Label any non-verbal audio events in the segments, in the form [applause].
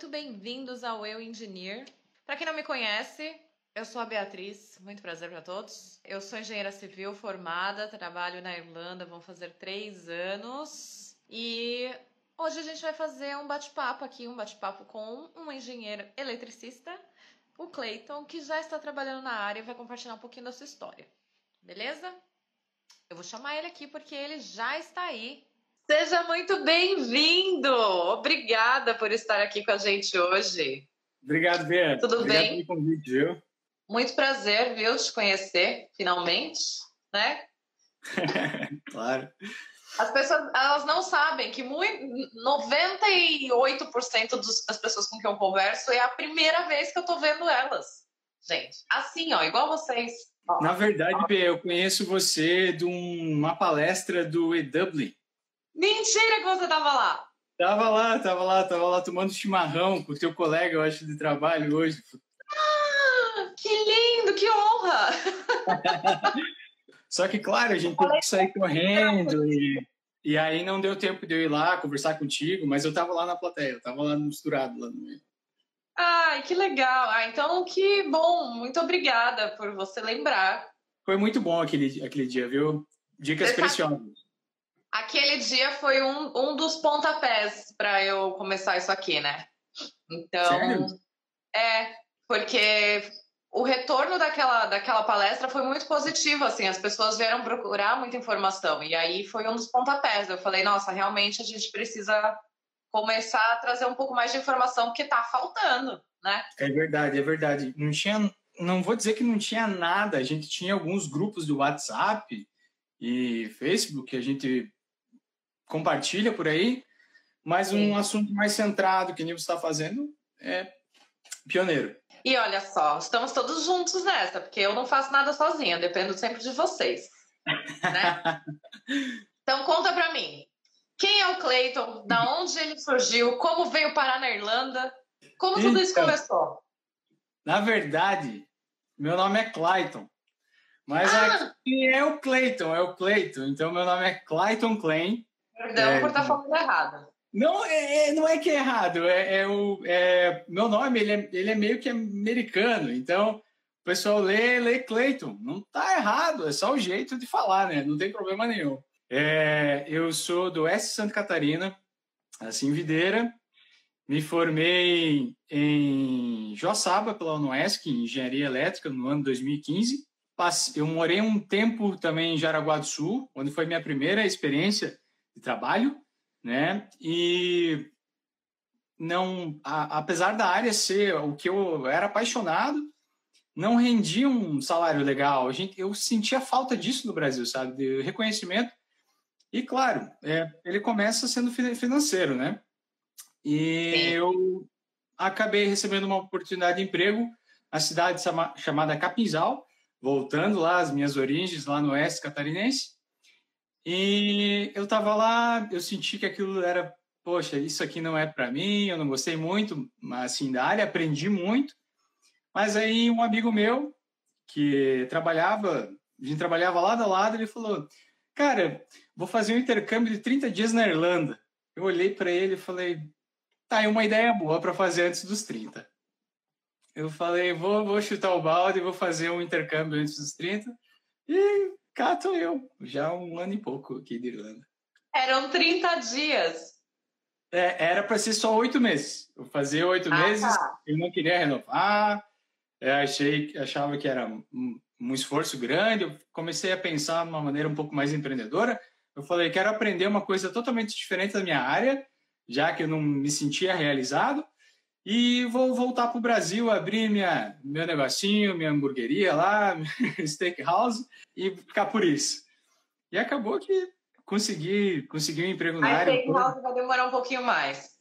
muito bem-vindos ao Eu Engineer. Para quem não me conhece, eu sou a Beatriz, muito prazer para todos. Eu sou engenheira civil formada, trabalho na Irlanda, vão fazer três anos. E hoje a gente vai fazer um bate-papo aqui, um bate-papo com um engenheiro eletricista, o Clayton, que já está trabalhando na área e vai compartilhar um pouquinho da sua história. Beleza? Eu vou chamar ele aqui porque ele já está aí Seja muito bem-vindo! Obrigada por estar aqui com a gente hoje. Obrigado, Bia. Tudo Obrigado bem? Pelo convite, viu? Muito prazer, viu, te conhecer, finalmente, né? [laughs] claro. As pessoas, elas não sabem que muito, 98% dos, das pessoas com quem eu converso é a primeira vez que eu tô vendo elas. Gente, assim, ó, igual vocês. Ó. Na verdade, Bia, eu conheço você de uma palestra do EW. Mentira que você tava lá! Tava lá, tava lá, tava lá tomando chimarrão com o teu colega, eu acho, de trabalho hoje. Ah, que lindo, que honra! [laughs] Só que, claro, a gente teve que sair correndo e, e aí não deu tempo de eu ir lá conversar contigo, mas eu tava lá na plateia, eu tava lá misturado lá no meio. Ai, que legal! Ah, então que bom! Muito obrigada por você lembrar. Foi muito bom aquele, aquele dia, viu? Dicas preciosas. Aquele dia foi um, um dos pontapés para eu começar isso aqui, né? Então, Sério? é, porque o retorno daquela, daquela palestra foi muito positivo, assim, as pessoas vieram procurar muita informação, e aí foi um dos pontapés. Eu falei, nossa, realmente a gente precisa começar a trazer um pouco mais de informação, porque tá faltando, né? É verdade, é verdade. Não tinha, não vou dizer que não tinha nada, a gente tinha alguns grupos do WhatsApp e Facebook que a gente compartilha por aí, mas um assunto mais centrado, que nem você está fazendo, é pioneiro. E olha só, estamos todos juntos nessa, porque eu não faço nada sozinha, dependo sempre de vocês. Né? [laughs] então conta para mim, quem é o Clayton? Da onde ele surgiu? Como veio parar na Irlanda? Como tudo então, isso começou? Na verdade, meu nome é Clayton. Mas ah! aqui é o Clayton, é o Clayton. Então, meu nome é Clayton Klein. Perdão é, por estar tá falando errado. Não, é, é, não é que é errado. É, é o, é, meu nome ele é, ele é meio que americano. Então, o pessoal lê, lê Clayton. Não tá errado, é só o jeito de falar, né? Não tem problema nenhum. É, eu sou do Oeste Santa Catarina, assim, Videira. Me formei em Joaçaba, pela UNOESC, em Engenharia Elétrica, no ano 2015. Eu morei um tempo também em Jaraguá do Sul, onde foi minha primeira experiência de trabalho, né? E não, a, apesar da área ser o que eu era apaixonado, não rendia um salário legal. A gente, eu sentia falta disso no Brasil, sabe? De reconhecimento. E claro, é, ele começa sendo financeiro, né? E Sim. eu acabei recebendo uma oportunidade de emprego na cidade chamada Capinzal, voltando lá às minhas origens, lá no oeste catarinense. E eu tava lá, eu senti que aquilo era, poxa, isso aqui não é para mim, eu não gostei muito, mas assim, da área, aprendi muito. Mas aí um amigo meu, que trabalhava, a gente trabalhava lado a lado, ele falou, cara, vou fazer um intercâmbio de 30 dias na Irlanda. Eu olhei para ele e falei, tá, é uma ideia boa para fazer antes dos 30. Eu falei, vou, vou chutar o balde, vou fazer um intercâmbio antes dos 30. E cá tô eu, já um ano e pouco aqui de Irlanda. Eram 30 dias. É, era para ser só oito meses. Eu fazia oito ah, meses, tá. eu não queria renovar, eu achei, achava que era um, um esforço grande. Eu comecei a pensar de uma maneira um pouco mais empreendedora. Eu falei, quero aprender uma coisa totalmente diferente da minha área, já que eu não me sentia realizado. E vou voltar para o Brasil, abrir minha, meu negocinho, minha hamburgueria lá, [laughs] steakhouse, e ficar por isso. E acabou que consegui, consegui um emprego na a área. A steakhouse vai demorar um pouquinho mais.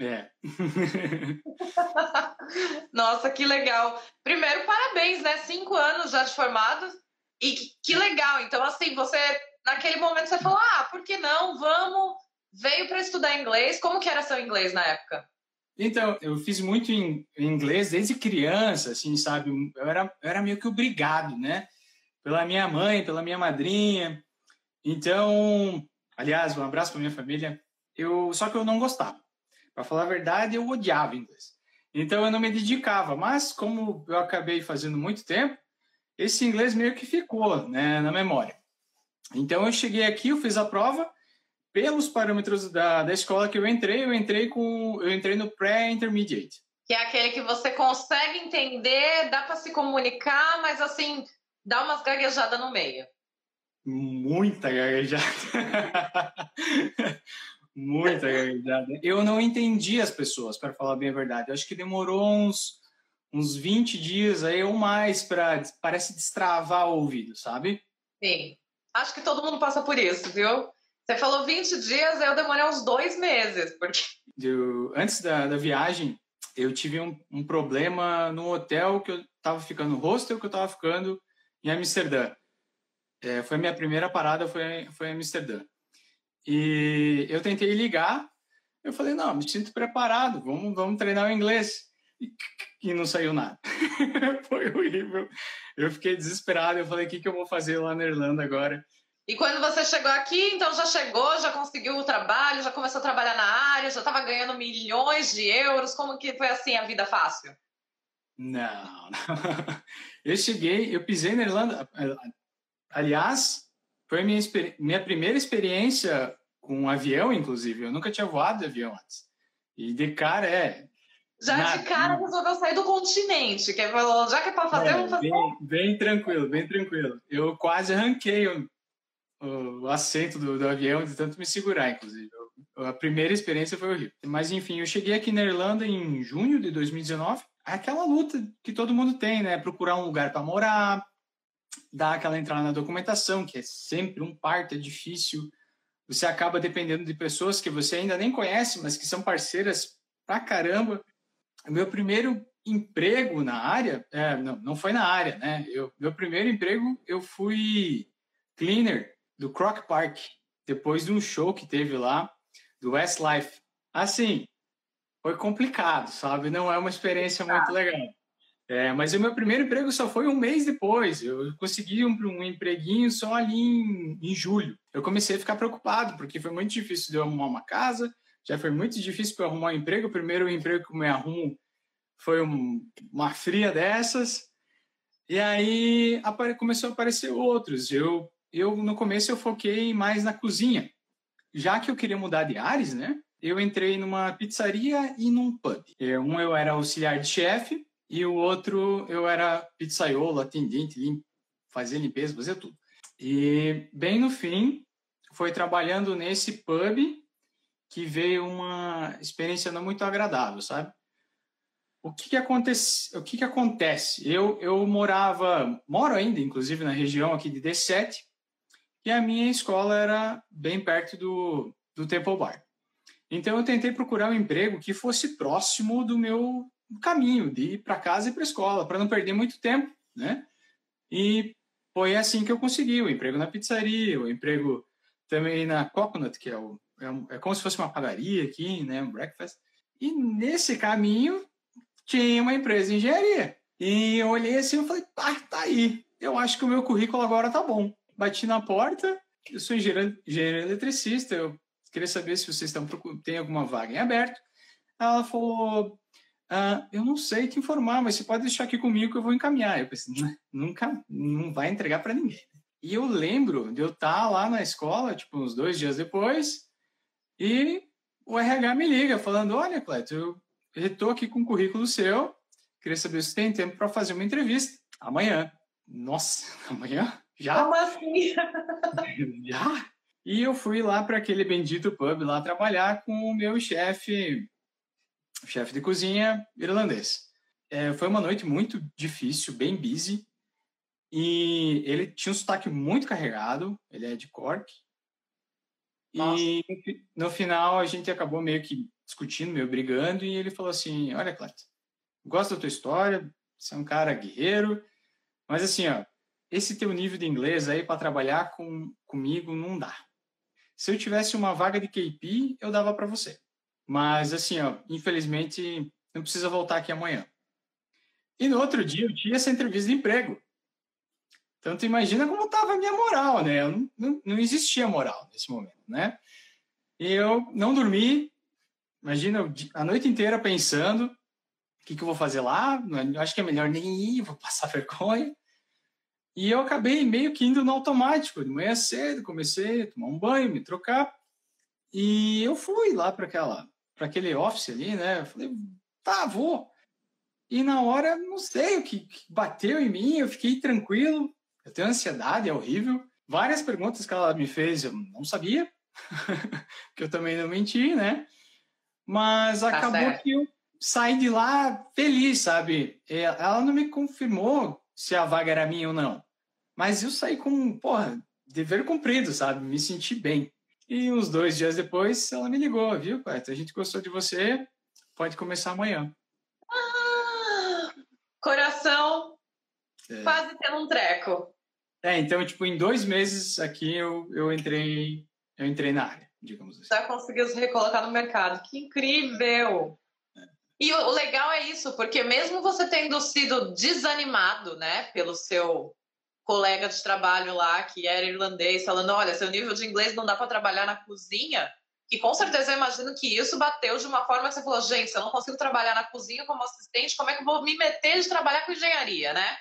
É. [laughs] Nossa, que legal. Primeiro, parabéns, né? Cinco anos já de formado. E que, que legal. Então, assim, você, naquele momento, você falou, ah, por que não? Vamos. Veio para estudar inglês. Como que era seu inglês na época? Então, eu fiz muito em, inglês desde criança, assim, sabe? Eu era, eu era meio que obrigado, né? Pela minha mãe, pela minha madrinha. Então, aliás, um abraço para minha família. Eu só que eu não gostava. Para falar a verdade, eu odiava inglês. Então eu não me dedicava, mas como eu acabei fazendo muito tempo, esse inglês meio que ficou né, na memória. Então eu cheguei aqui, eu fiz a prova pelos parâmetros da, da escola que eu entrei, eu entrei com eu entrei no pré-intermediate. Que é aquele que você consegue entender, dá para se comunicar, mas assim, dá umas gaguejadas no meio. Muita gaguejada. [laughs] Muita gaguejada. Eu não entendi as pessoas, para falar bem a verdade. Eu acho que demorou uns, uns 20 dias aí ou mais para parece destravar o ouvido, sabe? Sim. Acho que todo mundo passa por isso, viu? Você falou 20 dias, eu demorei uns dois meses. Porque... Eu, antes da, da viagem, eu tive um, um problema no hotel que eu estava ficando, hostel que eu estava ficando em Amsterdã. É, foi a minha primeira parada, foi, foi em Amsterdã. E eu tentei ligar, eu falei, não, me sinto preparado, vamos, vamos treinar o inglês. E, e não saiu nada. [laughs] foi horrível. Eu fiquei desesperado, eu falei, o que, que eu vou fazer lá na Irlanda agora? E quando você chegou aqui, então já chegou, já conseguiu o trabalho, já começou a trabalhar na área, já estava ganhando milhões de euros. Como que foi assim a vida fácil? Não, não. [laughs] Eu cheguei, eu pisei na Irlanda. Aliás, foi minha, minha primeira experiência com um avião, inclusive. Eu nunca tinha voado de avião antes. E de cara é. Já de cara resolveu sair do continente, que é, já que é para fazer, é, vamos fazer. Bem, bem, tranquilo, bem tranquilo. Eu quase arranquei o, assento do, do, avião de tanto me segurar, inclusive. Eu, a primeira experiência foi horrível. Mas enfim, eu cheguei aqui na Irlanda em junho de 2019. É aquela luta que todo mundo tem, né? Procurar um lugar para morar, dar aquela entrada na documentação, que é sempre um parto, é difícil. Você acaba dependendo de pessoas que você ainda nem conhece, mas que são parceiras pra caramba. Meu primeiro emprego na área, é, não, não foi na área, né? Eu, meu primeiro emprego, eu fui cleaner do Croc Park, depois de um show que teve lá, do Westlife. Assim, foi complicado, sabe? Não é uma experiência muito legal. É, mas o meu primeiro emprego só foi um mês depois. Eu consegui um, um empreguinho só ali em, em, julho. Eu comecei a ficar preocupado, porque foi muito difícil de eu arrumar uma casa, já foi muito difícil para arrumar um emprego. O primeiro emprego que eu me arrumo foi um, uma fria dessas. E aí começou a aparecer outros. Eu, eu, no começo, eu foquei mais na cozinha. Já que eu queria mudar de áreas, né? Eu entrei numa pizzaria e num pub. Um eu era auxiliar de chefe e o outro eu era pizzaiolo, atendente, lim, fazia limpeza, fazia tudo. E bem no fim, foi trabalhando nesse pub que veio uma experiência não muito agradável, sabe? O que que acontece? O que que acontece? Eu eu morava, moro ainda, inclusive na região aqui de D7, e a minha escola era bem perto do do Temple Bar. Então eu tentei procurar um emprego que fosse próximo do meu caminho de ir para casa e para a escola, para não perder muito tempo, né? E foi assim que eu consegui o emprego na pizzaria, o emprego também na Coconut, que é, o, é, é como se fosse uma padaria aqui, né? Um breakfast. E nesse caminho tinha uma empresa de engenharia. E eu olhei assim e falei, ah, tá aí. Eu acho que o meu currículo agora tá bom. Bati na porta, eu sou engenheiro, eletricista, eu queria saber se vocês estão tem alguma vaga em aberto. Ela falou, ah, eu não sei te informar, mas você pode deixar aqui comigo que eu vou encaminhar. Eu pensei, nunca, não vai entregar para ninguém. E eu lembro de eu estar tá lá na escola, tipo, uns dois dias depois, e o RH me liga falando, olha, Cleto, eu estou aqui com o currículo seu, queria saber se tem tempo para fazer uma entrevista amanhã. Nossa, [laughs] amanhã? Já? Como assim? [laughs] Já? E eu fui lá para aquele bendito pub lá trabalhar com o meu chefe chefe de cozinha irlandês. É, foi uma noite muito difícil, bem busy, e ele tinha um sotaque muito carregado, ele é de Cork. Nossa. E no final a gente acabou meio que discutindo, meio brigando, e ele falou assim: Olha, Cleto, gosto da tua história, você é um cara guerreiro, mas assim, ó, esse teu nível de inglês aí para trabalhar com, comigo não dá. Se eu tivesse uma vaga de KP, eu dava para você. Mas, assim, ó, infelizmente, não precisa voltar aqui amanhã. E no outro dia eu tinha essa entrevista de emprego. Então, tu imagina como estava a minha moral, né? Não, não, não existia moral nesse momento, né? E eu não dormi, imagina a noite inteira pensando o que, que eu vou fazer lá, acho que é melhor nem ir, vou passar [laughs] vergonha. E eu acabei meio que indo no automático. De manhã cedo, comecei a tomar um banho, me trocar. E eu fui lá para aquela para aquele office ali, né? Eu falei, tá, vou. E na hora, não sei o que, que bateu em mim, eu fiquei tranquilo. Eu tenho ansiedade, é horrível. Várias perguntas que ela me fez, eu não sabia, [laughs] que eu também não menti, né? Mas tá acabou certo. que eu saí de lá feliz, sabe? Ela não me confirmou se a vaga era minha ou não. Mas eu saí com, porra, dever cumprido, sabe? Me senti bem. E uns dois dias depois, ela me ligou, viu, Cleto? A gente gostou de você, pode começar amanhã. Ah, coração é. quase tendo um treco. É, então, tipo, em dois meses aqui eu, eu entrei eu entrei na área, digamos assim. Já conseguiu se recolocar no mercado. Que incrível! E o legal é isso, porque mesmo você tendo sido desanimado, né, pelo seu colega de trabalho lá, que era irlandês, falando: olha, seu nível de inglês não dá para trabalhar na cozinha. E com certeza eu imagino que isso bateu de uma forma que você falou: gente, se eu não consigo trabalhar na cozinha como assistente, como é que eu vou me meter de trabalhar com engenharia, né?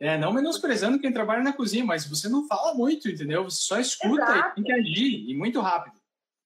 É, não menosprezando quem trabalha na cozinha, mas você não fala muito, entendeu? Você só escuta Exato. e tem que agir, e muito rápido.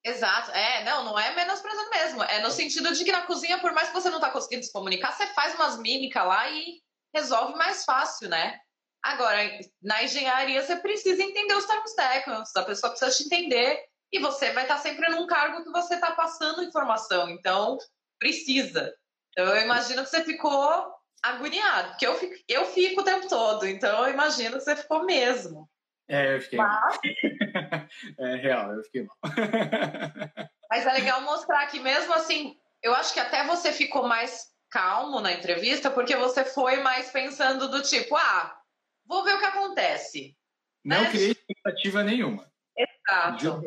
Exato. É, não, não é menosprezando mesmo. É no sentido de que na cozinha, por mais que você não tá conseguindo se comunicar, você faz umas mímicas lá e resolve mais fácil, né? Agora, na engenharia, você precisa entender os termos técnicos, a pessoa precisa te entender e você vai estar sempre num cargo que você está passando informação, então precisa. Então, eu imagino que você ficou agoniado, porque eu fico, eu fico o tempo todo, então eu imagino que você ficou mesmo. É, eu fiquei Mas... [laughs] é real, eu fiquei mal. [laughs] Mas é legal mostrar que mesmo assim, eu acho que até você ficou mais calmo na entrevista, porque você foi mais pensando do tipo, ah, vou ver o que acontece. Não né? criei expectativa nenhuma. Exato.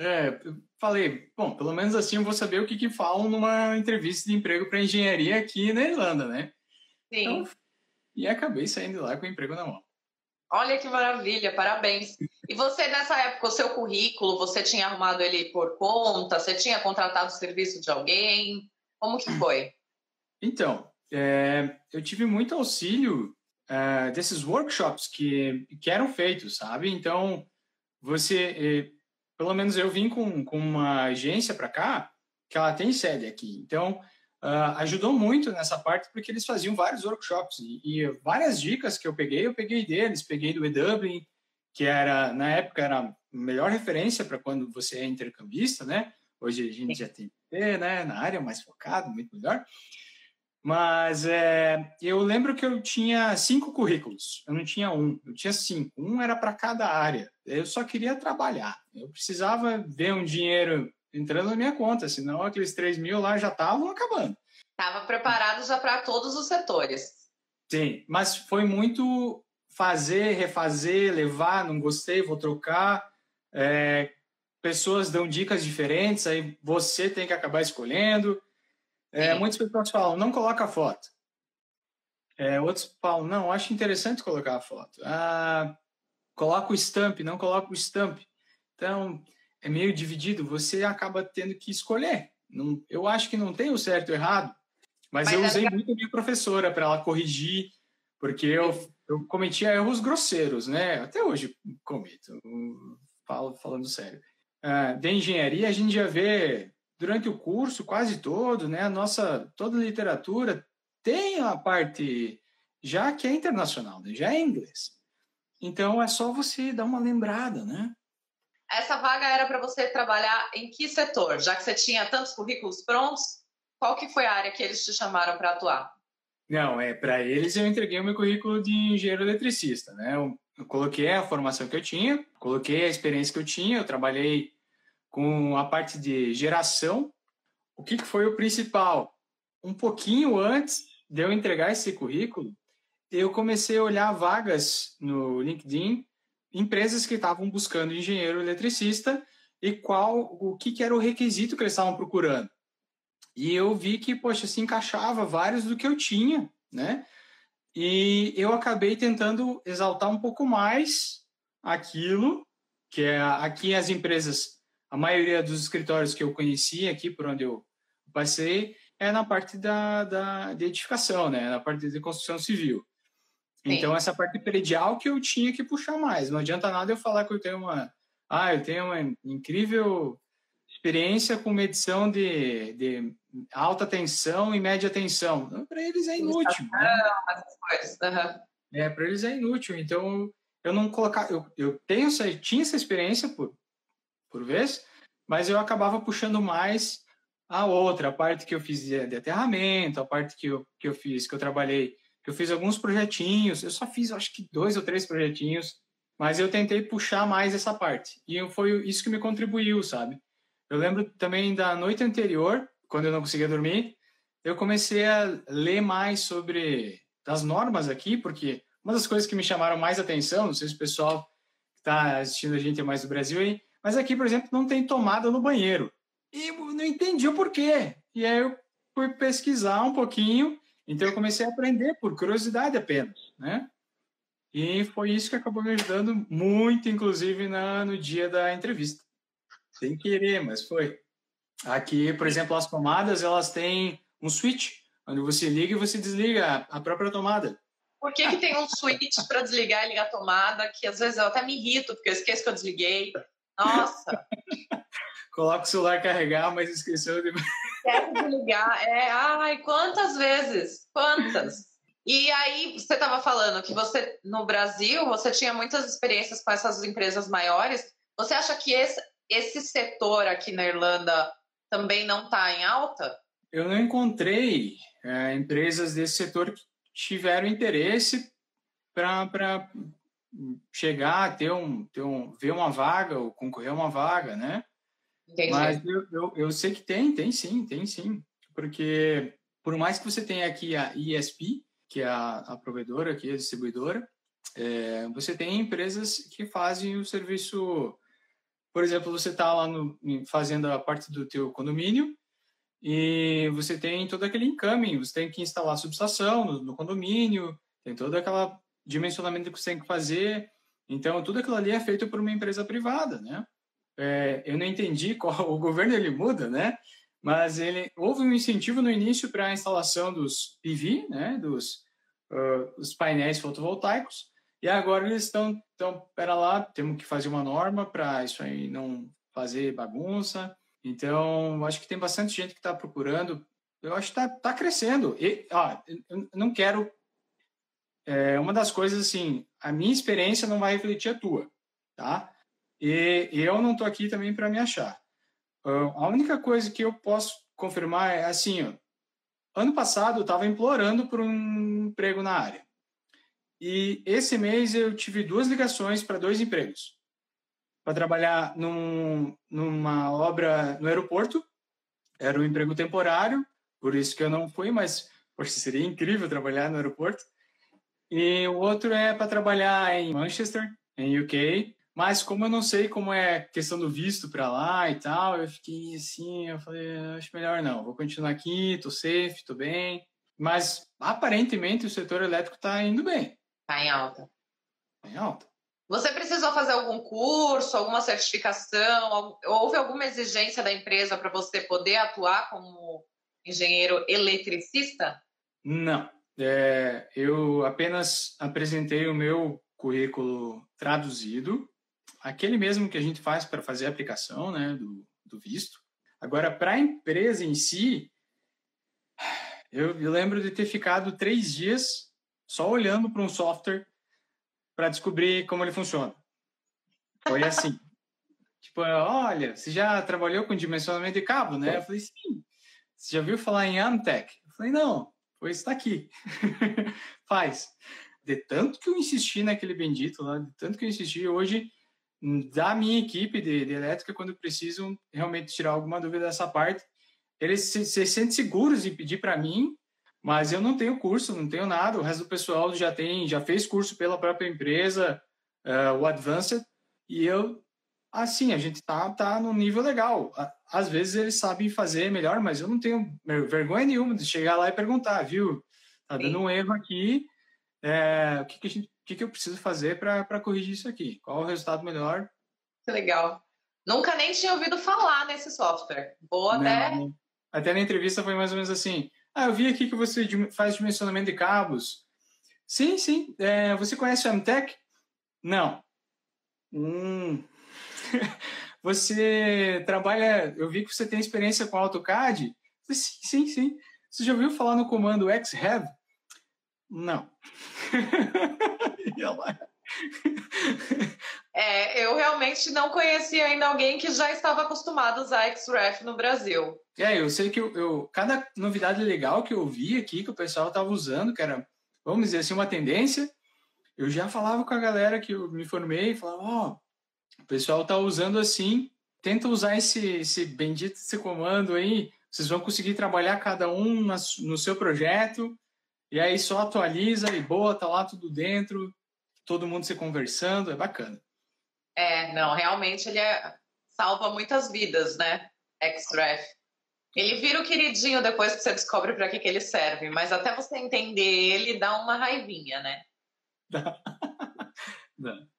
É, falei, bom, pelo menos assim eu vou saber o que, que falam numa entrevista de emprego para engenharia aqui na Irlanda, né? Sim. Então, e acabei saindo lá com o emprego na mão. Olha que maravilha, parabéns. E você, nessa época, o seu currículo, você tinha arrumado ele por conta? Você tinha contratado o serviço de alguém? Como que foi? Então, é, eu tive muito auxílio é, desses workshops que, que eram feitos, sabe? Então, você, é, pelo menos eu vim com, com uma agência para cá, que ela tem sede aqui. Então, uh, ajudou muito nessa parte porque eles faziam vários workshops e, e, várias dicas que eu peguei, eu peguei deles, peguei do EW, que era na época era a melhor referência para quando você é intercambista, né? Hoje a gente já tem né, na área mais focado, muito melhor. Mas é, eu lembro que eu tinha cinco currículos, eu não tinha um, eu tinha cinco. Um era para cada área. Eu só queria trabalhar. Eu precisava ver um dinheiro entrando na minha conta, senão aqueles 3 mil lá já estavam acabando. Estava preparado já para todos os setores. Sim, mas foi muito fazer, refazer, levar, não gostei, vou trocar. É, pessoas dão dicas diferentes, aí você tem que acabar escolhendo. É, muitas pessoas falam, não coloca a foto. É, outros falam, não, acho interessante colocar a foto. Ah, coloca o stamp, não coloca o stamp. Então, é meio dividido, você acaba tendo que escolher. Não, eu acho que não tem o certo e o errado, mas, mas eu usei é... muito a minha professora para ela corrigir, porque eu, eu cometia erros grosseiros, né? Até hoje cometo, falo, falando sério. Uh, de engenharia, a gente já vê durante o curso quase todo, né? A nossa toda a literatura tem a parte já que é internacional, né? já é inglês. Então é só você dar uma lembrada, né? Essa vaga era para você trabalhar em que setor? Já que você tinha tantos currículos prontos, qual que foi a área que eles te chamaram para atuar? Não, é para eles eu entreguei o meu currículo de engenheiro eletricista, né? Eu, eu, coloquei a formação que eu tinha, coloquei a experiência que eu tinha, eu trabalhei com a parte de geração. O que, que foi o principal? Um pouquinho antes de eu entregar esse currículo, eu comecei a olhar vagas no LinkedIn empresas que estavam buscando engenheiro eletricista e qual o que, que era o requisito que eles estavam procurando. E eu vi que, poxa, se encaixava vários do que eu tinha, né? E eu acabei tentando exaltar um pouco mais aquilo que é aqui as empresas, a maioria dos escritórios que eu conhecia aqui por onde eu passei é na parte da, da de edificação, né? Na parte de construção civil. Sim. Então, essa parte predial que eu tinha que puxar mais. Não adianta nada eu falar que eu tenho uma... Ah, eu tenho uma incrível experiência com medição de, de alta tensão e média tensão. Para eles é inútil. Né? Uhum. É, para eles é inútil. Então, eu não colocar... Eu, eu tenho essa, tinha essa experiência por, por vez, mas eu acabava puxando mais a outra, a parte que eu fiz de aterramento, a parte que eu, que eu fiz, que eu trabalhei, eu fiz alguns projetinhos, eu só fiz acho que dois ou três projetinhos, mas eu tentei puxar mais essa parte. E foi isso que me contribuiu, sabe? Eu lembro também da noite anterior, quando eu não conseguia dormir, eu comecei a ler mais sobre as normas aqui, porque uma das coisas que me chamaram mais atenção, não sei se o pessoal que está assistindo a gente é mais do Brasil aí, mas aqui, por exemplo, não tem tomada no banheiro. E não entendi o porquê. E aí eu fui pesquisar um pouquinho, então eu comecei a aprender por curiosidade apenas, né? E foi isso que acabou me ajudando muito, inclusive, na, no dia da entrevista. Sem querer, mas foi. Aqui, por exemplo, as tomadas, elas têm um switch, onde você liga e você desliga a própria tomada. Por que, que tem um switch para desligar e ligar a tomada, que às vezes eu até me irrito, porque eu esqueço que eu desliguei. Nossa! [laughs] Coloca o celular carregar, mas esqueceu de. [laughs] Quer desligar. É, ai, quantas vezes? Quantas? E aí, você estava falando que você, no Brasil, você tinha muitas experiências com essas empresas maiores. Você acha que esse, esse setor aqui na Irlanda também não está em alta? Eu não encontrei é, empresas desse setor que tiveram interesse para chegar, ter um, ter um, ver uma vaga ou concorrer a uma vaga, né? Entendi. Mas eu, eu, eu, sei que tem, tem sim, tem sim. Porque por mais que você tenha aqui a ESP, que é a, a provedora, aqui, a distribuidora, é, você tem empresas que fazem o serviço... Por exemplo, você está lá no, fazendo a parte do teu condomínio e você tem todo aquele encaminho, você tem que instalar a subestação no, no condomínio, tem todo aquele dimensionamento que você tem que fazer. Então, tudo aquilo ali é feito por uma empresa privada, né? É, eu não entendi [laughs] qual o governo ele muda, né? Mas ele houve um incentivo no início para a instalação dos PV, né? Dos uh, os painéis fotovoltaicos. E agora eles estão, então, pera lá, temos que fazer uma norma para isso aí não fazer bagunça. Então, acho que tem bastante gente que está procurando. Eu acho que está tá crescendo. E, ó, eu não quero. É, uma das coisas assim, a minha experiência não vai refletir a tua, tá? E, eu não estou aqui também para me achar. A única coisa que eu posso confirmar é assim, ó, ano passado eu estava implorando por um emprego na área. E esse mês eu tive duas ligações para dois empregos. Para trabalhar num, numa obra no aeroporto, era um emprego temporário, por isso que eu não fui, mas poxa, seria incrível trabalhar no aeroporto. E o outro é para trabalhar em Manchester, em UK, mas como eu não sei como é questão do visto para lá e tal, eu fiquei assim, eu falei, acho melhor não, vou continuar aqui, tô safe, tô bem. Mas aparentemente o setor elétrico está indo bem. Está em alta. Está em alta. Você precisou fazer algum curso, alguma certificação? Houve alguma exigência da empresa para você poder atuar como engenheiro eletricista? Não. É, eu apenas apresentei o meu currículo traduzido aquele mesmo que a gente faz para fazer a aplicação né, do, do visto. Agora, para a empresa em si, eu, eu lembro de ter ficado três dias só olhando para um software para descobrir como ele funciona. Foi assim. [laughs] tipo, olha, você já trabalhou com dimensionamento de cabo, né? Eu falei, sim. Você já viu falar em Amtech? Eu falei, não, pois está aqui. Faz. De tanto que eu insisti naquele bendito lá, de tanto que eu insisti, hoje da minha equipe de, de elétrica quando precisam realmente tirar alguma dúvida dessa parte. Eles se, se sentem seguros em pedir para mim, mas eu não tenho curso, não tenho nada. O resto do pessoal já tem, já fez curso pela própria empresa, uh, o Advanced, e eu, assim, a gente tá, tá no nível legal. Às vezes eles sabem fazer melhor, mas eu não tenho vergonha nenhuma de chegar lá e perguntar, viu? Tá dando Sim. um erro aqui, é, o que, que a gente que, que eu preciso fazer para corrigir isso aqui? Qual o resultado melhor? Que legal. Nunca nem tinha ouvido falar nesse software. Vou até, Até na entrevista foi mais ou menos assim: Ah, eu vi aqui que você faz dimensionamento de cabos. Sim, sim. É, você conhece o Amtech? Não. Hum. [laughs] você trabalha. Eu vi que você tem experiência com AutoCAD? Sim, sim, sim. Você já ouviu falar no comando xrev? Não. [laughs] [laughs] é, eu realmente não conhecia ainda alguém que já estava acostumado a usar XREF no Brasil. É, eu sei que eu, eu, cada novidade legal que eu vi aqui, que o pessoal estava usando, que era, vamos dizer assim, uma tendência, eu já falava com a galera que eu me formei, falava, ó, oh, o pessoal está usando assim, tenta usar esse, esse bendito esse comando aí, vocês vão conseguir trabalhar cada um no seu projeto, e aí só atualiza e boa, tá lá tudo dentro, todo mundo se conversando, é bacana. É, não, realmente ele é, salva muitas vidas, né? Xref. Ele vira o queridinho depois que você descobre para que, que ele serve, mas até você entender ele dá uma raivinha, né? [laughs]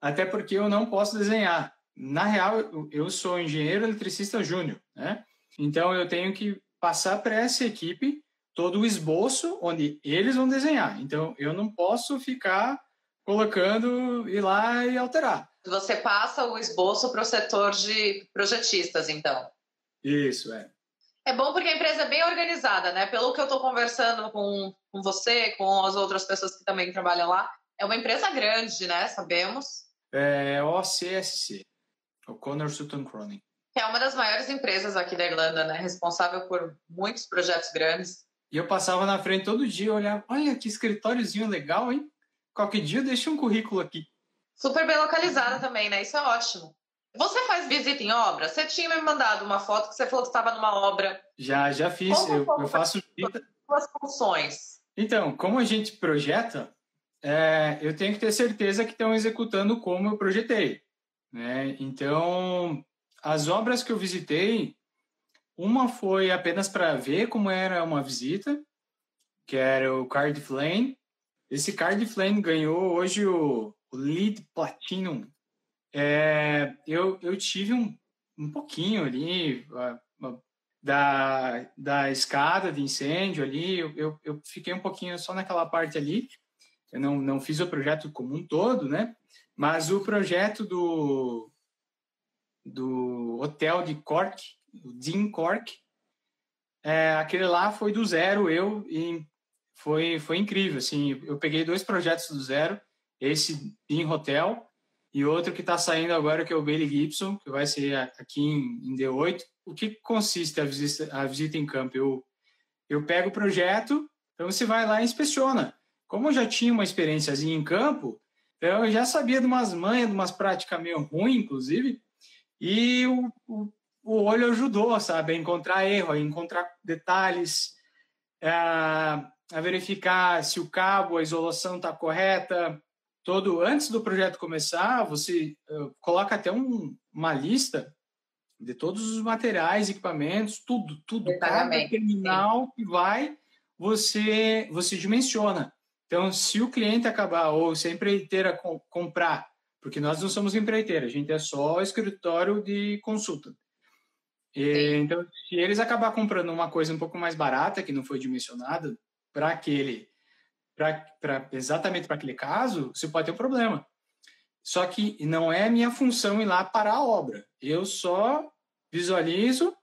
Até porque eu não posso desenhar. Na real, eu sou engenheiro eletricista júnior, né? Então eu tenho que passar para essa equipe todo o esboço onde eles vão desenhar. Então eu não posso ficar colocando, ir lá e alterar. Você passa o esboço para o setor de projetistas, então. Isso, é. É bom porque a empresa é bem organizada, né? Pelo que eu estou conversando com, com você, com as outras pessoas que também trabalham lá, é uma empresa grande, né? Sabemos. É OCSC, o Connor Sutton Cronin. É uma das maiores empresas aqui da Irlanda, né? Responsável por muitos projetos grandes. E eu passava na frente todo dia, olhava, olha que escritóriozinho legal, hein? Qualquer dia deixa um currículo aqui. Super bem localizada também, né? Isso é ótimo. Você faz visita em obra? Você tinha me mandado uma foto que você falou que estava numa obra. Já, já fiz. Eu, eu faço visita. Suas funções. Então, como a gente projeta, é, eu tenho que ter certeza que estão executando como eu projetei. Né? Então, as obras que eu visitei, uma foi apenas para ver como era uma visita, que era o Cardiff Lane, esse Card Flame ganhou hoje o, Lead Platinum. É, eu, eu tive um, um pouquinho ali da, da escada de incêndio ali, eu, eu, eu, fiquei um pouquinho só naquela parte ali. Eu não, não fiz o projeto como um todo, né? Mas o projeto do, do hotel de Cork, o Dean Cork, é, aquele lá foi do zero, eu, em foi, foi incrível. Assim, eu peguei dois projetos do zero, esse em hotel e outro que está saindo agora, que é o Bailey Gibson, que vai ser aqui em, em D8. O que consiste a visita, a visita em campo? Eu, eu pego o projeto, então você vai lá e inspeciona. Como eu já tinha uma experiênciazinha em campo, então eu já sabia de umas manhas, de umas práticas meio ruins, inclusive, e o, o, o olho ajudou, sabe, a encontrar erro, a encontrar detalhes, a verificar se o cabo, a isolação está correta. Todo antes do projeto começar, você uh, coloca até um, uma lista de todos os materiais, equipamentos, tudo, tudo, cada terminal sim. que vai, você você dimensiona. Então, se o cliente acabar ou se a empreiteira co comprar, porque nós não somos empreiteira, a gente é só escritório de consulta. E, então, se eles acabar comprando uma coisa um pouco mais barata, que não foi dimensionada, para aquele, para exatamente para aquele caso, você pode ter um problema. Só que não é minha função ir lá parar a obra. Eu só visualizo,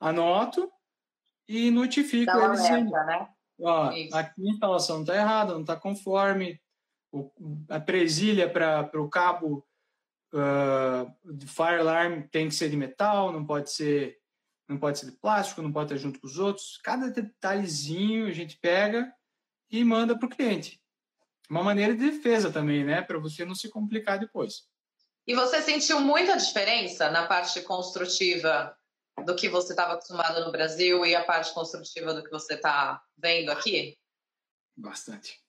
anoto e notifico Dá eles. Alerta, né? Ó, aqui a instalação está errada, não está conforme. O, a presilha para o cabo uh, de fire alarm tem que ser de metal, não pode ser não pode ser de plástico, não pode estar junto com os outros. Cada detalhezinho a gente pega e manda para o cliente. Uma maneira de defesa também, né? Para você não se complicar depois. E você sentiu muita diferença na parte construtiva do que você estava acostumado no Brasil e a parte construtiva do que você está vendo aqui? Bastante.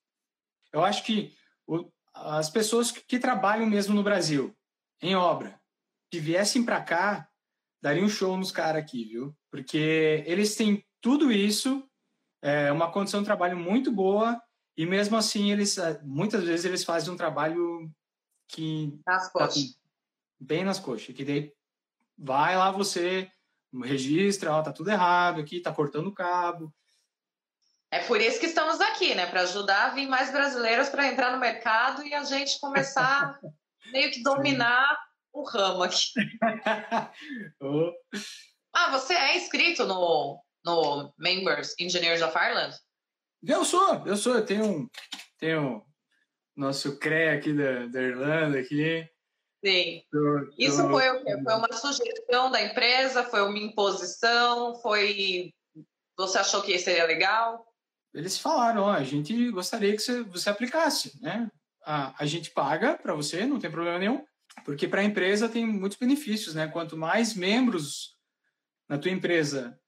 Eu acho que o, as pessoas que trabalham mesmo no Brasil, em obra, que viessem para cá, daria um show nos caras aqui, viu? Porque eles têm tudo isso, é uma condição de trabalho muito boa e mesmo assim eles é, muitas vezes eles fazem um trabalho que nas tá coxas. bem nas coxas, que daí vai lá você registra, ó, tá tudo errado aqui, tá cortando o cabo. É por isso que estamos aqui, né? Para ajudar a vir mais brasileiros para entrar no mercado e a gente começar [laughs] meio que dominar o ramo aqui. [laughs] oh. Ah, você é inscrito no, no Members Engineers of Ireland? Eu sou, eu sou, eu tenho, tenho nosso CRE aqui da, da Irlanda aqui. Sim. Isso foi o quê? Foi uma sugestão da empresa? Foi uma imposição? Foi. Você achou que seria legal? Eles falaram, ó, a gente gostaria que você, você aplicasse, né? A, a gente paga para você, não tem problema nenhum, porque para a empresa tem muitos benefícios, né? Quanto mais membros na tua empresa,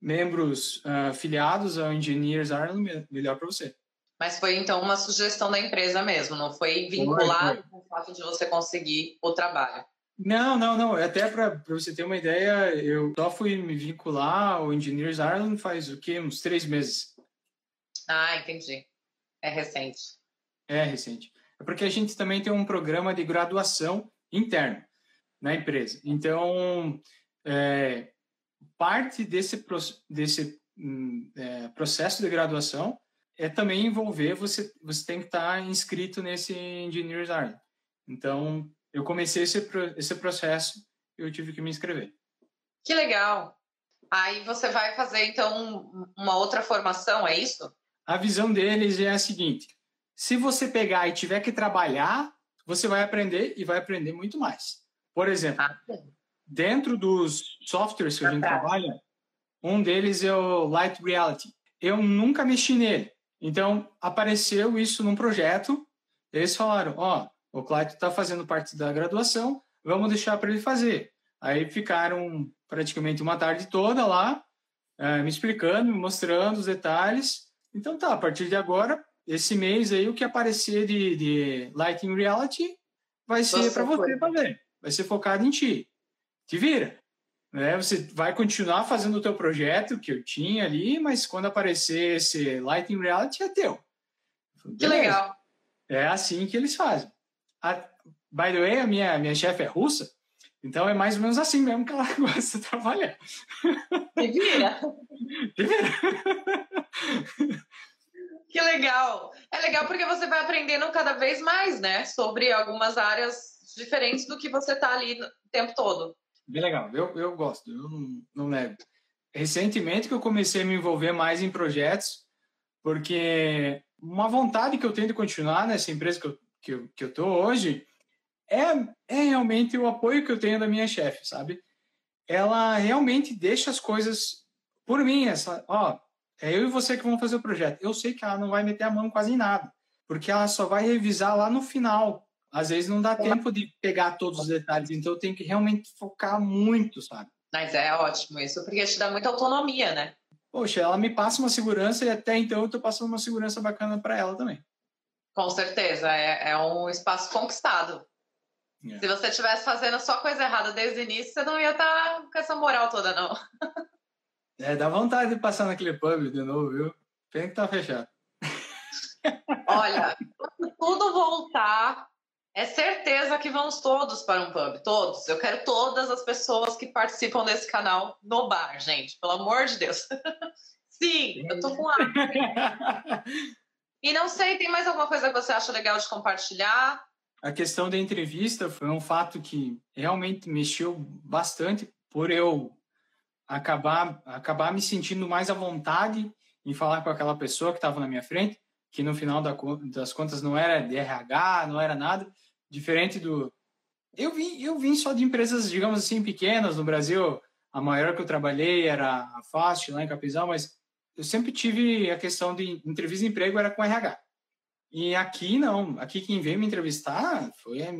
membros uh, filiados ao Engineers Ireland, melhor para você. Mas foi então uma sugestão da empresa mesmo, não foi vinculado com o fato de você conseguir o trabalho. Não, não, não. Até para você ter uma ideia, eu só fui me vincular ao Engineers Ireland faz o quê? Uns três meses. Ah, entendi. É recente. É recente. É porque a gente também tem um programa de graduação interno na empresa. Então, é, parte desse, desse hum, é, processo de graduação é também envolver você você tem que estar inscrito nesse Engineers Ireland. Então, eu comecei esse esse processo, eu tive que me inscrever. Que legal. Aí você vai fazer então uma outra formação, é isso? A visão deles é a seguinte: se você pegar e tiver que trabalhar, você vai aprender e vai aprender muito mais. Por exemplo, ah, dentro dos softwares que a gente trabalha, um deles é o Light Reality. Eu nunca mexi nele. Então, apareceu isso num projeto, eles falaram, ó, oh, o Clayton está fazendo parte da graduação, vamos deixar para ele fazer. Aí ficaram praticamente uma tarde toda lá, uh, me explicando, me mostrando os detalhes. Então tá, a partir de agora, esse mês aí, o que aparecer de, de Lighting Reality vai ser para você fazer. Vai ser focado em ti. Te vira né? Você vai continuar fazendo o teu projeto que eu tinha ali, mas quando aparecer esse Lighting Reality é teu. Que legal. É assim que eles fazem. A, by the way, a minha, minha chefe é russa, então é mais ou menos assim mesmo que ela [laughs] gosta de trabalhar. Te vira. Te vira. Legal. É legal porque você vai aprendendo cada vez mais, né? Sobre algumas áreas diferentes do que você está ali o tempo todo. Bem legal, eu, eu gosto, eu não, não nego. Recentemente que eu comecei a me envolver mais em projetos, porque uma vontade que eu tenho de continuar nessa empresa que eu, que eu, que eu tô hoje é, é realmente o apoio que eu tenho da minha chefe, sabe? Ela realmente deixa as coisas por mim, essa, ó, é eu e você que vamos fazer o projeto. Eu sei que ela não vai meter a mão quase em nada, porque ela só vai revisar lá no final às vezes não dá tempo de pegar todos os detalhes, então eu tenho que realmente focar muito, sabe? Mas é ótimo isso, porque te dá muita autonomia, né? Poxa, ela me passa uma segurança e até então eu tô passando uma segurança bacana para ela também. Com certeza, é, é um espaço conquistado. É. Se você estivesse fazendo só coisa errada desde o início, você não ia estar tá com essa moral toda, não. [laughs] É, dá vontade de passar naquele pub de novo, viu? Pena que tá fechado. Olha, quando tudo voltar, é certeza que vamos todos para um pub, todos. Eu quero todas as pessoas que participam desse canal no bar, gente, pelo amor de Deus. [laughs] Sim, eu tô com ar. [laughs] e não sei, tem mais alguma coisa que você acha legal de compartilhar? A questão da entrevista foi um fato que realmente mexeu bastante por eu acabar acabar me sentindo mais à vontade em falar com aquela pessoa que estava na minha frente, que no final das contas não era de RH, não era nada, diferente do. Eu vim, eu vim só de empresas, digamos assim, pequenas no Brasil. A maior que eu trabalhei era a Fast, lá em Capizão, mas eu sempre tive a questão de entrevista de emprego era com RH. E aqui não, aqui quem veio me entrevistar foi a,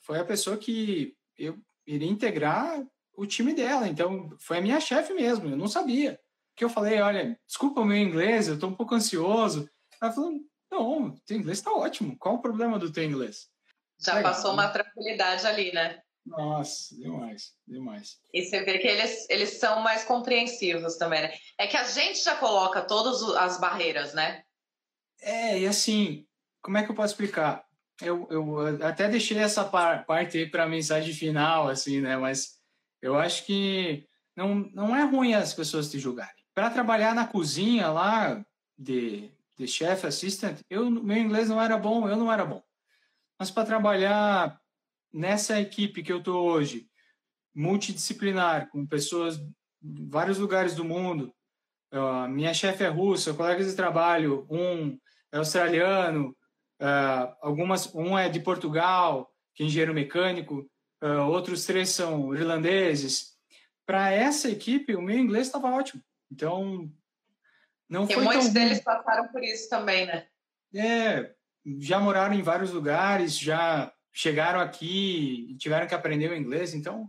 foi a pessoa que eu iria integrar o time dela. Então, foi a minha chefe mesmo, eu não sabia. Que eu falei, olha, desculpa o meu inglês, eu estou um pouco ansioso. Ela falou, não, teu inglês está ótimo, qual o problema do teu inglês? Já Legal. passou uma tranquilidade ali, né? Nossa, demais, demais. E você vê que eles, eles são mais compreensivos também, né? É que a gente já coloca todas as barreiras, né? É, e assim, como é que eu posso explicar? Eu, eu até deixei essa parte aí para a mensagem final, assim, né? Mas eu acho que não, não é ruim as pessoas te julgarem. Para trabalhar na cozinha lá de, de chef assistant, eu, meu inglês não era bom, eu não era bom. Mas para trabalhar nessa equipe que eu estou hoje, multidisciplinar, com pessoas de vários lugares do mundo, uh, minha chefe é russa, colegas de trabalho, um é australiano, uh, algumas, um é de Portugal, que é engenheiro mecânico, uh, outros três são irlandeses. Para essa equipe, o meu inglês estava ótimo. Então, não e foi muitos tão deles passaram por isso também, né? É, já moraram em vários lugares, já chegaram aqui e tiveram que aprender o inglês, então,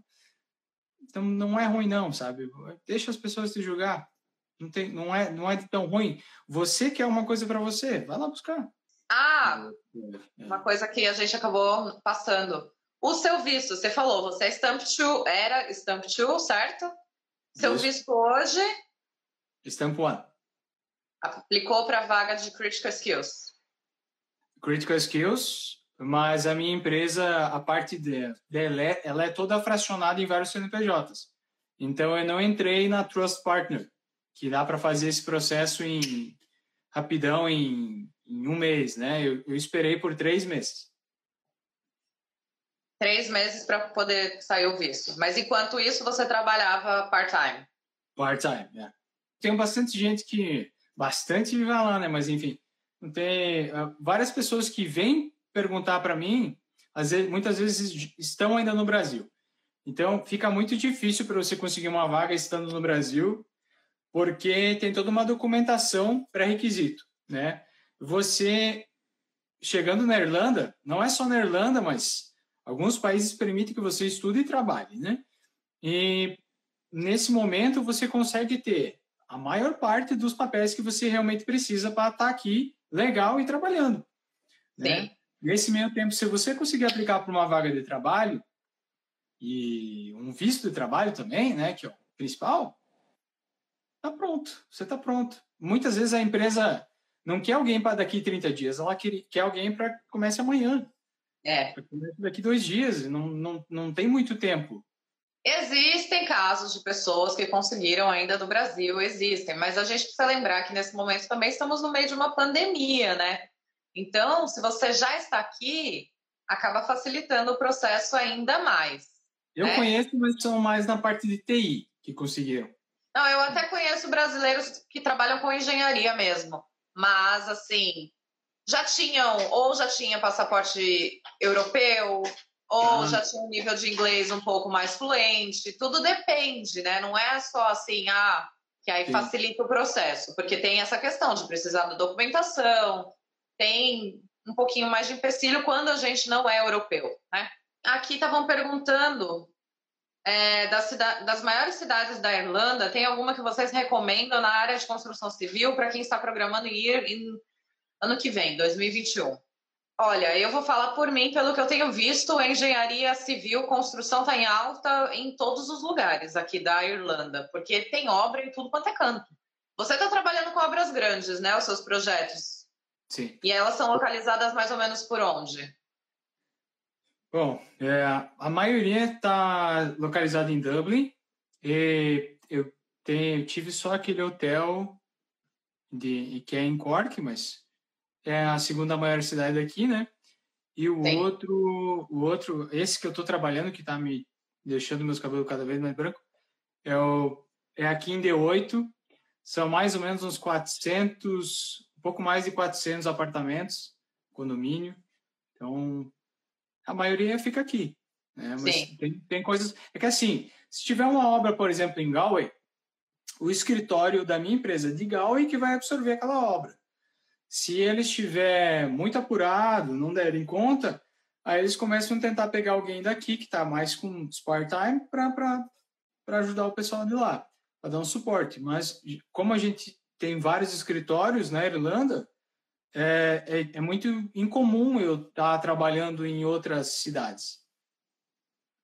então não é ruim não, sabe? Deixa as pessoas te julgar. Não, tem, não, é, não é tão ruim. Você quer uma coisa para você, vai lá buscar. Ah, É. uma coisa que a gente acabou passando. O seu visto, você falou, você é Stamp 2, era Stamp 2, certo? Seu Isso. visto hoje Stamp One. aplicou para a vaga de Critical Skills. Critical Skills, mas a minha empresa, a parte de- dela, é- ela é toda fracionada em vários CNPJs. Então eu não entrei na Trust Partner, que dá para fazer esse processo em rapidão em, em um mês, né? Eu, eu esperei por três meses. Três meses para poder sair o visto. Mas enquanto isso, você trabalhava part-time. Part-time, é. Tem bastante gente que... Bastante vai lá, né? Mas, enfim, tem ah, várias pessoas que vêm perguntar para mim, às vezes, muitas vezes estão ainda no Brasil. Então, fica muito difícil para você conseguir uma vaga estando no Brasil, porque tem toda uma documentação pré-requisito, né? Você, chegando na Irlanda, não é só na Irlanda, mas alguns países permitem que você estude e trabalhe, né? E nesse momento você consegue ter a maior parte dos papéis que você realmente precisa para estar aqui legal e trabalhando. Né? Sim. Nesse meio tempo, se você conseguir aplicar para uma vaga de trabalho e um visto de trabalho também, né, que é o principal, tá pronto, você tá pronto. Muitas vezes a empresa não quer alguém para daqui 30 dias, ela quer, quer alguém para comece amanhã, É. daqui dois dias, não, não, não tem muito tempo. Existem casos de pessoas que conseguiram ainda do Brasil, existem, mas a gente precisa lembrar que nesse momento também estamos no meio de uma pandemia, né? Então, se você já está aqui, acaba facilitando o processo ainda mais. Eu É. conheço, mas são mais na parte de TI que conseguiram. Não, eu até conheço brasileiros que trabalham com engenharia mesmo, mas assim, já tinham, ou já tinha passaporte europeu, ou Ah. já tinha um nível de inglês um pouco mais fluente, tudo depende, né? Não é só assim, ah, que aí Sim. facilita o processo, porque tem essa questão de precisar da documentação, tem um pouquinho mais de empecilho quando a gente não é europeu, né? Aqui estavam perguntando é, das, das maiores cidades da Irlanda, tem alguma que vocês recomendam na área de construção civil para quem está programando ir em ano que vem, 2021? Olha, eu vou falar por mim, pelo que eu tenho visto, a engenharia civil, construção está em alta em todos os lugares aqui da Irlanda, porque tem obra em tudo quanto é canto. Você está trabalhando com obras grandes, né, os seus projetos? Sim. E elas são localizadas mais ou menos por onde? Bom, é, a maioria está localizada em Dublin. E eu, tenho, eu tive só aquele hotel de, que é em Cork, mas é a segunda maior cidade daqui, né? E o Sim. outro, o outro, esse que eu estou trabalhando, que está me deixando meus cabelos cada vez mais brancos, é, o, é aqui em D8. São mais ou menos uns 400, um pouco mais de 400 apartamentos, condomínio. Então, a maioria fica aqui. Né? Mas Sim. tem, tem coisas. É que assim, se tiver uma obra, por exemplo, em Galway, o escritório da minha empresa é de Galway que vai absorver aquela obra. Se ele estiver muito apurado, não derem conta, aí eles começam a tentar pegar alguém daqui que está mais com part-time para ajudar o pessoal de lá, para dar um suporte. Mas como a gente tem vários escritórios na Irlanda, é, é, é muito incomum eu estar trabalhando em outras cidades.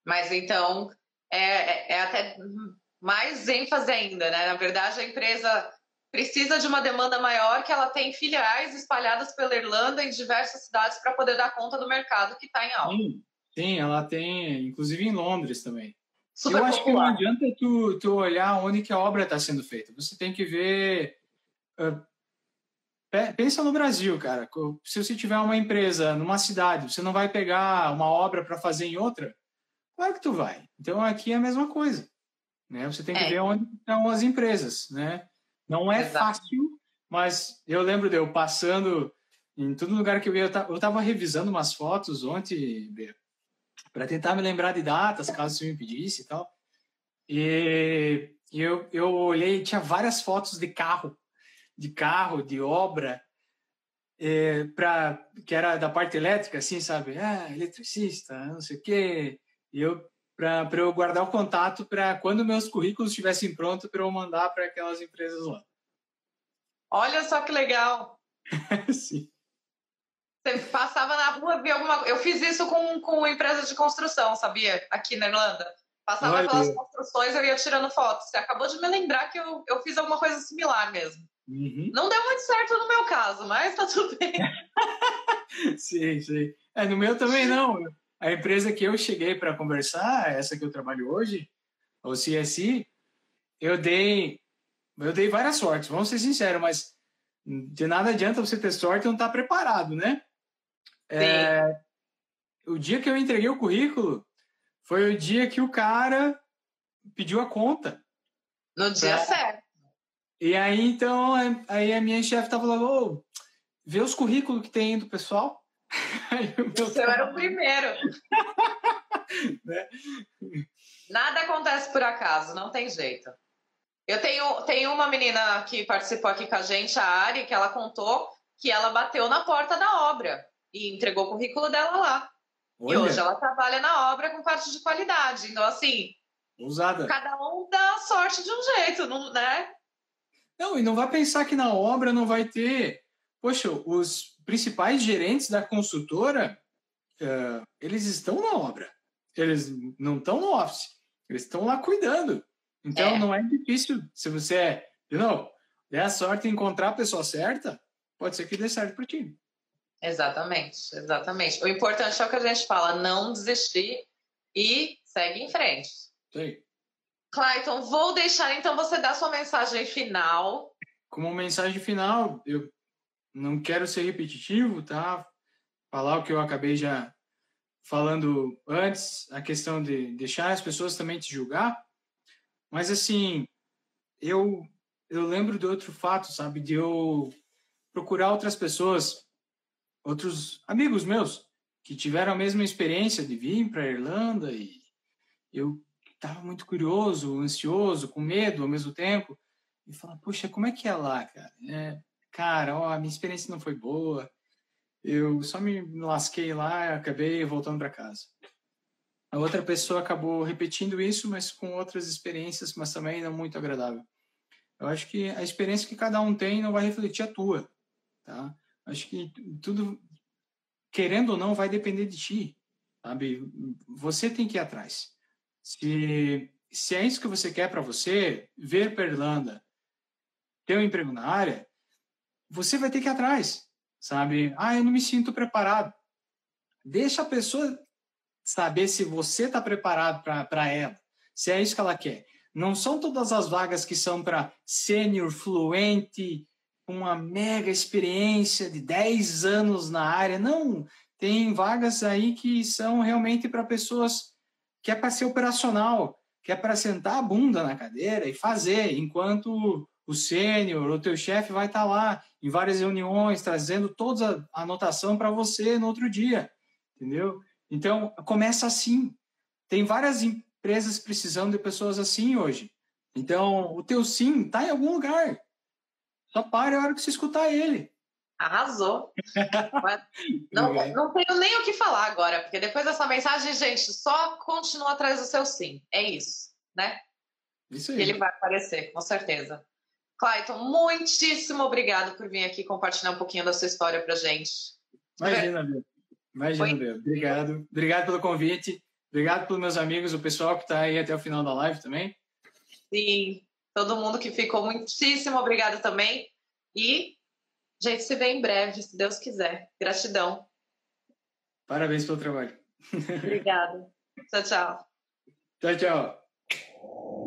Mas então é, é- é até mais ênfase ainda, né? Na verdade, a empresa precisa de uma demanda maior que ela tem filiais espalhadas pela Irlanda em diversas cidades para poder dar conta do mercado que está em alta. Sim, sim, ela tem, inclusive em Londres também. super Eu acho popular. que não adianta tu, tu olhar onde que a obra está sendo feita. Você tem que ver... Uh, pensa no Brasil, cara. Se você tiver uma empresa numa cidade, você não vai pegar uma obra para fazer em outra? Claro que tu vai. Então, aqui é a mesma coisa. Né? Você tem que é. ver onde estão as empresas, né? Não é Exato. fácil, mas eu lembro de eu passando em todo lugar que eu ia, eu estava revisando umas fotos ontem, para tentar me lembrar de datas, caso você me pedisse e tal. E eu, eu olhei, tinha várias fotos de carro, de carro, de obra, é, pra, que era da parte elétrica, assim, sabe? Ah, eletricista, não sei o quê. E eu, para eu guardar o contato para quando meus currículos estivessem prontos para eu mandar para aquelas empresas lá. Olha só que legal! [laughs] Sim. Você passava na rua, via alguma Eu fiz isso com, com empresas de construção, sabia? Aqui na Irlanda. Passava Olha. pelas construções, eu ia tirando fotos. Você acabou de me lembrar que eu, eu fiz alguma coisa similar mesmo. Uhum. Não deu muito certo no meu caso, mas tá tudo bem. [laughs] sim, sim. É, no meu também [laughs] não. A empresa que eu cheguei para conversar, essa que eu trabalho hoje, o CSI, eu dei, eu dei várias sortes, vamos ser sinceros, mas de nada adianta você ter sorte e não estar tá preparado, né? É, o dia que eu entreguei o currículo foi o dia que o cara pediu a conta. No dia pra... certo. E aí, então, aí a minha chefe tava falando, oh, vê os currículos que tem do pessoal. O seu era o primeiro. [laughs] né? Nada acontece por acaso, não tem jeito. Eu tenho, tenho uma menina que participou aqui com a gente, a Ari, que ela contou que ela bateu na porta da obra e entregou o currículo dela lá. Olha. E hoje ela trabalha na obra com parte de qualidade. Então, assim, Usada. cada um dá sorte de um jeito, não, né? Não, e não vai pensar que na obra não vai ter. Poxa, os principais gerentes da construtora, uh, eles estão na obra. Eles não estão no office. Eles estão lá cuidando. Então, é. não é difícil. Se você é, não, der a sorte de encontrar a pessoa certa, pode ser que dê certo para ti. Exatamente, exatamente. O importante é o que a gente fala, não desistir e segue em frente. Sim. Clayton, vou deixar então você dar sua mensagem final. Como mensagem final, eu não quero ser repetitivo, tá? Falar o que eu acabei já falando antes, a questão de deixar as pessoas também te julgar. Mas assim, eu eu lembro de outro fato, sabe, de eu procurar outras pessoas, outros amigos meus que tiveram a mesma experiência de vir para a Irlanda e eu estava muito curioso, ansioso, com medo ao mesmo tempo e falar, puxa, como é que é lá, cara? É, cara, ó, a minha experiência não foi boa. Eu só me lasquei lá acabei voltando para casa. A outra pessoa acabou repetindo isso, mas com outras experiências, mas também não muito agradável. Eu acho que a experiência que cada um tem não vai refletir a tua, tá? Acho que tudo, querendo ou não, vai depender de ti, sabe? Você tem que ir atrás. Se, se é isso que você quer para você, ver para Irlanda, ter um emprego na área, você vai ter que ir atrás, sabe? Ah, eu não me sinto preparado. Deixa a pessoa saber se você está preparado para ela, se é isso que ela quer. Não são todas as vagas que são para sênior, fluente, uma mega experiência de 10 anos na área. Não, tem vagas aí que são realmente para pessoas que é para ser operacional, que é para sentar a bunda na cadeira e fazer, enquanto o sênior, o teu chefe vai estar tá lá em várias reuniões, trazendo toda a anotação para você no outro dia, entendeu? Então, começa assim. Tem várias empresas precisando de pessoas assim hoje. Então, o teu sim está em algum lugar. Só pare a hora que você escutar ele. Arrasou. [laughs] não, não tenho nem o que falar agora, porque depois dessa mensagem, gente, só continua atrás do seu sim. É isso, né? Isso aí. Ele vai aparecer, com certeza. Clayton, muitíssimo obrigado por vir aqui compartilhar um pouquinho da sua história pra gente. Imagina, meu. Imagina, Deus. Obrigado. Obrigado pelo convite. Obrigado pelos meus amigos, o pessoal que está aí até o final da live também. Sim, todo mundo que ficou, muitíssimo obrigado também. E a gente se vê em breve, se Deus quiser. Gratidão. Parabéns pelo trabalho. Obrigada. [laughs] Tchau, tchau. Tchau, tchau.